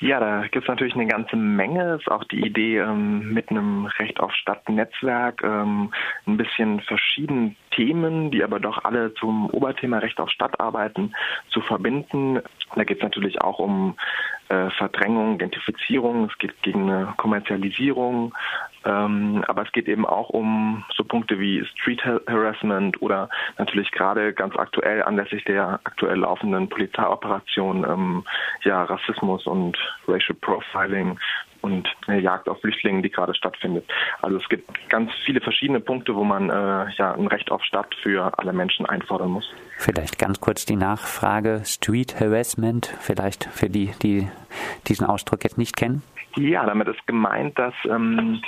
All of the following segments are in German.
Ja, da gibt es natürlich eine ganze Menge. Ist auch die Idee, ähm, mit einem Recht auf Stadt-Netzwerk ähm, ein bisschen verschiedene Themen, die aber doch alle zum Oberthema Recht auf Stadt arbeiten, zu verbinden. Da geht es natürlich auch um äh, Verdrängung, Identifizierung, es geht gegen eine Kommerzialisierung, ähm, aber es geht eben auch um so Punkte wie Street Harassment oder natürlich gerade ganz aktuell anlässlich der aktuell laufenden Polizeioperation ähm, ja Rassismus und Racial Profiling und eine Jagd auf Flüchtlinge, die gerade stattfindet. Also es gibt ganz viele verschiedene Punkte, wo man äh, ja ein Recht auf Stadt für alle Menschen einfordern muss. Vielleicht ganz kurz die Nachfrage Street Harassment, vielleicht für die, die diesen Ausdruck jetzt nicht kennen. Ja, damit ist gemeint, dass ähm,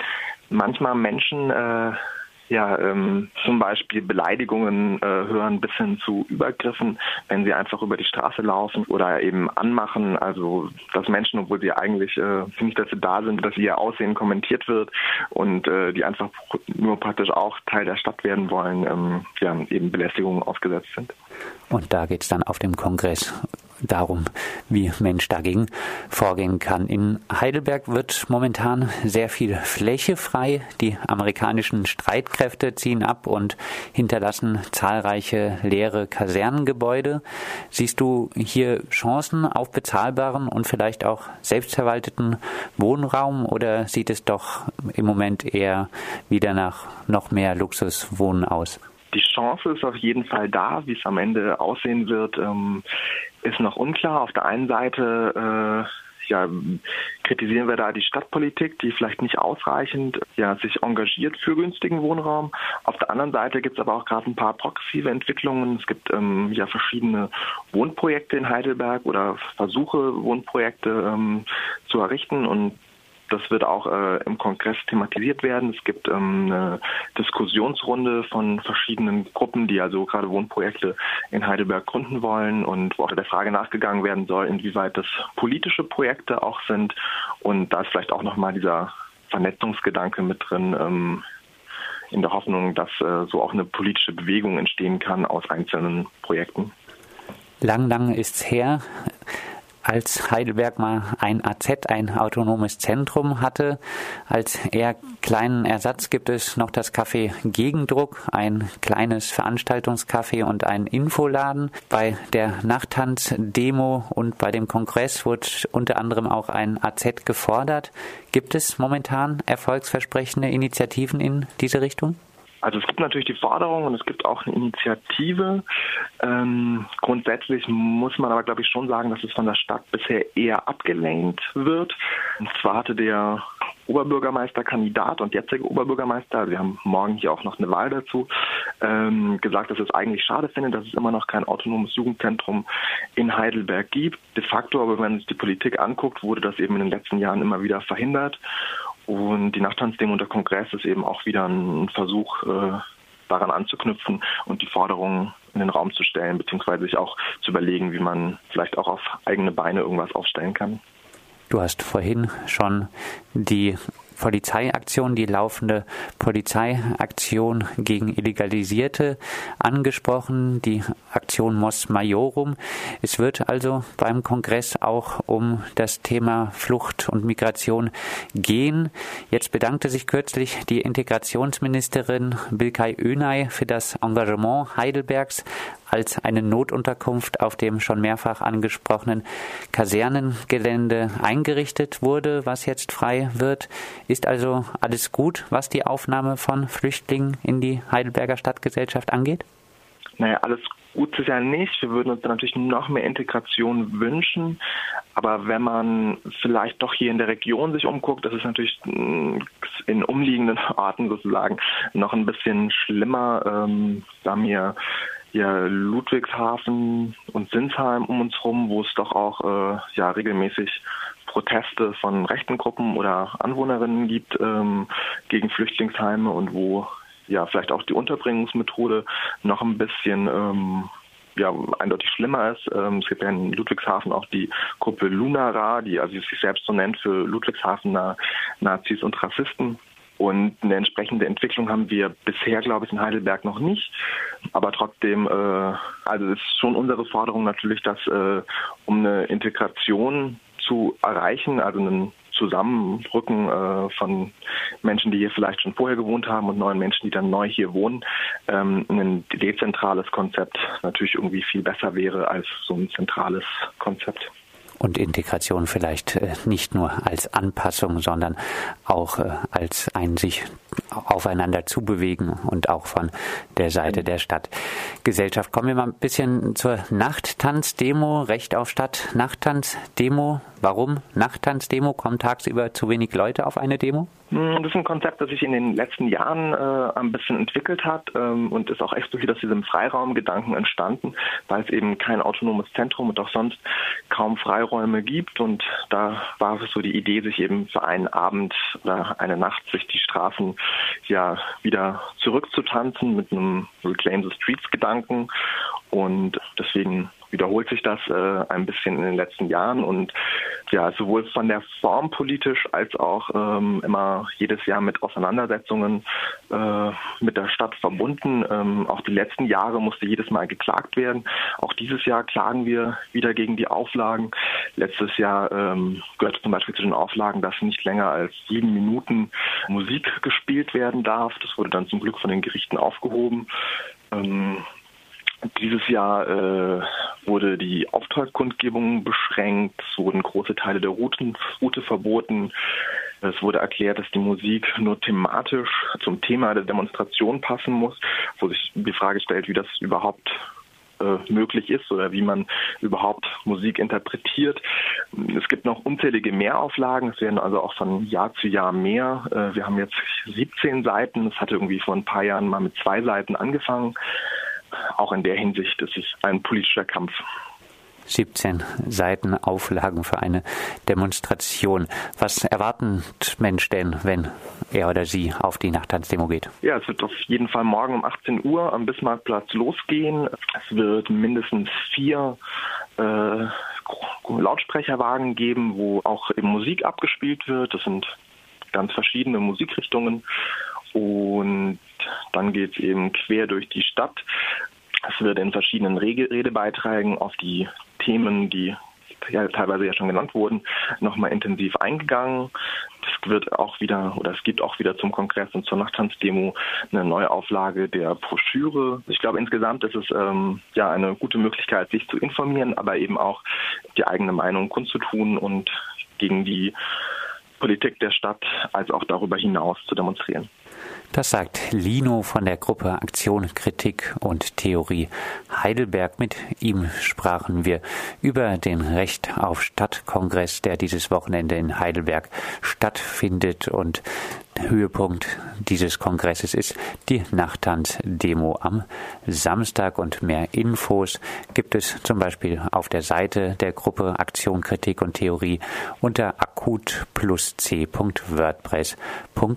manchmal Menschen äh, ja, ähm, zum Beispiel Beleidigungen äh, hören bis hin zu Übergriffen, wenn sie einfach über die Straße laufen oder eben anmachen. Also dass Menschen, obwohl sie eigentlich äh, nicht dafür da sind, dass ihr Aussehen kommentiert wird und äh, die einfach nur praktisch auch Teil der Stadt werden wollen, ähm, ja, eben Belästigungen ausgesetzt sind. Und da geht es dann auf dem Kongress darum, wie Mensch dagegen vorgehen kann. In Heidelberg wird momentan sehr viel Fläche frei. Die amerikanischen Streitkräfte ziehen ab und hinterlassen zahlreiche leere Kasernengebäude. Siehst du hier Chancen auf bezahlbaren und vielleicht auch selbstverwalteten Wohnraum oder sieht es doch im Moment eher wieder nach noch mehr Luxuswohnen aus? Die Chance ist auf jeden Fall da. Wie es am Ende aussehen wird, ähm, ist noch unklar. Auf der einen Seite äh, ja, kritisieren wir da die Stadtpolitik, die vielleicht nicht ausreichend ja, sich engagiert für günstigen Wohnraum. Auf der anderen Seite gibt es aber auch gerade ein paar progressive Entwicklungen. Es gibt ähm, ja verschiedene Wohnprojekte in Heidelberg oder Versuche, Wohnprojekte ähm, zu errichten und das wird auch äh, im Kongress thematisiert werden. Es gibt ähm, eine Diskussionsrunde von verschiedenen Gruppen, die also gerade Wohnprojekte in Heidelberg gründen wollen und wo auch der Frage nachgegangen werden soll, inwieweit das politische Projekte auch sind. Und da ist vielleicht auch nochmal dieser Vernetzungsgedanke mit drin, ähm, in der Hoffnung, dass äh, so auch eine politische Bewegung entstehen kann aus einzelnen Projekten. Lang, lang ist's her als Heidelberg mal ein AZ, ein autonomes Zentrum hatte. Als eher kleinen Ersatz gibt es noch das Café Gegendruck, ein kleines Veranstaltungscafé und ein Infoladen. Bei der Nachttanz-Demo und bei dem Kongress wurde unter anderem auch ein AZ gefordert. Gibt es momentan erfolgsversprechende Initiativen in diese Richtung? Also es gibt natürlich die Forderung und es gibt auch eine Initiative. Ähm, grundsätzlich muss man aber, glaube ich, schon sagen, dass es von der Stadt bisher eher abgelehnt wird. Und zwar hatte der Oberbürgermeisterkandidat und jetzige Oberbürgermeister, wir haben morgen hier auch noch eine Wahl dazu, ähm, gesagt, dass es eigentlich schade findet, dass es immer noch kein autonomes Jugendzentrum in Heidelberg gibt. De facto, aber wenn man sich die Politik anguckt, wurde das eben in den letzten Jahren immer wieder verhindert. Und die Nachttanzdemo und der Kongress ist eben auch wieder ein Versuch, äh, daran anzuknüpfen und die Forderungen in den Raum zu stellen, beziehungsweise sich auch zu überlegen, wie man vielleicht auch auf eigene Beine irgendwas aufstellen kann. Du hast vorhin schon die Polizeiaktion, die laufende Polizeiaktion gegen Illegalisierte angesprochen, die Aktion Mos Majorum. Es wird also beim Kongress auch um das Thema Flucht und Migration gehen. Jetzt bedankte sich kürzlich die Integrationsministerin Bilkay Önay für das Engagement Heidelbergs als eine Notunterkunft auf dem schon mehrfach angesprochenen Kasernengelände eingerichtet wurde, was jetzt frei wird. Ist also alles gut, was die Aufnahme von Flüchtlingen in die Heidelberger Stadtgesellschaft angeht? Naja, alles gut ist ja nicht. Wir würden uns natürlich noch mehr Integration wünschen. Aber wenn man vielleicht doch hier in der Region sich umguckt, das ist natürlich mm, in umliegenden Orten sozusagen noch ein bisschen schlimmer. Ähm, mir hier Ludwigshafen und Sinsheim um uns herum, wo es doch auch äh, ja regelmäßig Proteste von rechten Gruppen oder Anwohnerinnen gibt ähm, gegen Flüchtlingsheime und wo ja vielleicht auch die Unterbringungsmethode noch ein bisschen ähm, ja, eindeutig schlimmer ist. Ähm, es gibt ja in Ludwigshafen auch die Gruppe Lunara, die also sich selbst so nennt für Ludwigshafener Nazis und Rassisten. Und eine entsprechende Entwicklung haben wir bisher, glaube ich, in Heidelberg noch nicht. Aber trotzdem, äh, also ist schon unsere Forderung natürlich, dass äh, um eine Integration zu erreichen, also einen Zusammenrücken äh, von Menschen, die hier vielleicht schon vorher gewohnt haben und neuen Menschen, die dann neu hier wohnen, ähm, ein dezentrales Konzept natürlich irgendwie viel besser wäre als so ein zentrales Konzept und Integration vielleicht äh, nicht nur als Anpassung, sondern auch äh, als ein sich aufeinander zubewegen und auch von der Seite der Stadtgesellschaft. Kommen wir mal ein bisschen zur Nachttanzdemo, Recht auf Stadt, Nachttanzdemo. Warum Nachttanzdemo? Kommen tagsüber zu wenig Leute auf eine Demo? Hm, das ist ein Konzept, das sich in den letzten Jahren äh, ein bisschen entwickelt hat ähm, und ist auch explizit aus diesem Freiraumgedanken entstanden, weil es eben kein autonomes Zentrum und auch sonst kaum Freiräume gibt. Und da war es so die Idee, sich eben für einen Abend oder eine Nacht sich die Straßen ja wieder zurückzutanzen mit einem Reclaim the Streets Gedanken. Und deswegen wiederholt sich das äh, ein bisschen in den letzten Jahren und ja, sowohl von der Form politisch als auch ähm, immer jedes Jahr mit Auseinandersetzungen äh, mit der Stadt verbunden. Ähm, auch die letzten Jahre musste jedes Mal geklagt werden. Auch dieses Jahr klagen wir wieder gegen die Auflagen. Letztes Jahr ähm, gehörte zum Beispiel zu den Auflagen, dass nicht länger als sieben Minuten Musik gespielt werden darf. Das wurde dann zum Glück von den Gerichten aufgehoben. Ähm, dieses Jahr äh, wurde die Auftragskundgebung beschränkt, es wurden große Teile der Routen, Route verboten. Es wurde erklärt, dass die Musik nur thematisch zum Thema der Demonstration passen muss, wo sich die Frage stellt, wie das überhaupt äh, möglich ist oder wie man überhaupt Musik interpretiert. Es gibt noch unzählige Mehrauflagen, es werden also auch von Jahr zu Jahr mehr. Äh, wir haben jetzt 17 Seiten, es hatte irgendwie vor ein paar Jahren mal mit zwei Seiten angefangen auch in der Hinsicht ist es ein politischer Kampf. 17 Seiten Auflagen für eine Demonstration. Was erwartet Mensch denn, wenn er oder sie auf die Nachttanzdemo geht? Ja, es wird auf jeden Fall morgen um 18 Uhr am Bismarckplatz losgehen. Es wird mindestens vier äh, Lautsprecherwagen geben, wo auch eben Musik abgespielt wird. Das sind ganz verschiedene Musikrichtungen. Und dann geht es eben quer durch die Stadt. Es wird in verschiedenen Redebeiträgen auf die Themen, die ja teilweise ja schon genannt wurden, nochmal intensiv eingegangen. Es wird auch wieder oder es gibt auch wieder zum Kongress und zur Nachttanzdemo eine neue Auflage der Broschüre. Ich glaube insgesamt ist es ähm, ja eine gute Möglichkeit, sich zu informieren, aber eben auch die eigene Meinung kundzutun und gegen die Politik der Stadt als auch darüber hinaus zu demonstrieren. Das sagt Lino von der Gruppe Aktion, Kritik und Theorie Heidelberg. Mit ihm sprachen wir über den Recht auf Stadtkongress, der dieses Wochenende in Heidelberg stattfindet und Höhepunkt dieses Kongresses ist die Nachttanz-Demo am Samstag und mehr Infos gibt es zum Beispiel auf der Seite der Gruppe Aktion, Kritik und Theorie unter akut plus c.wordpress.com.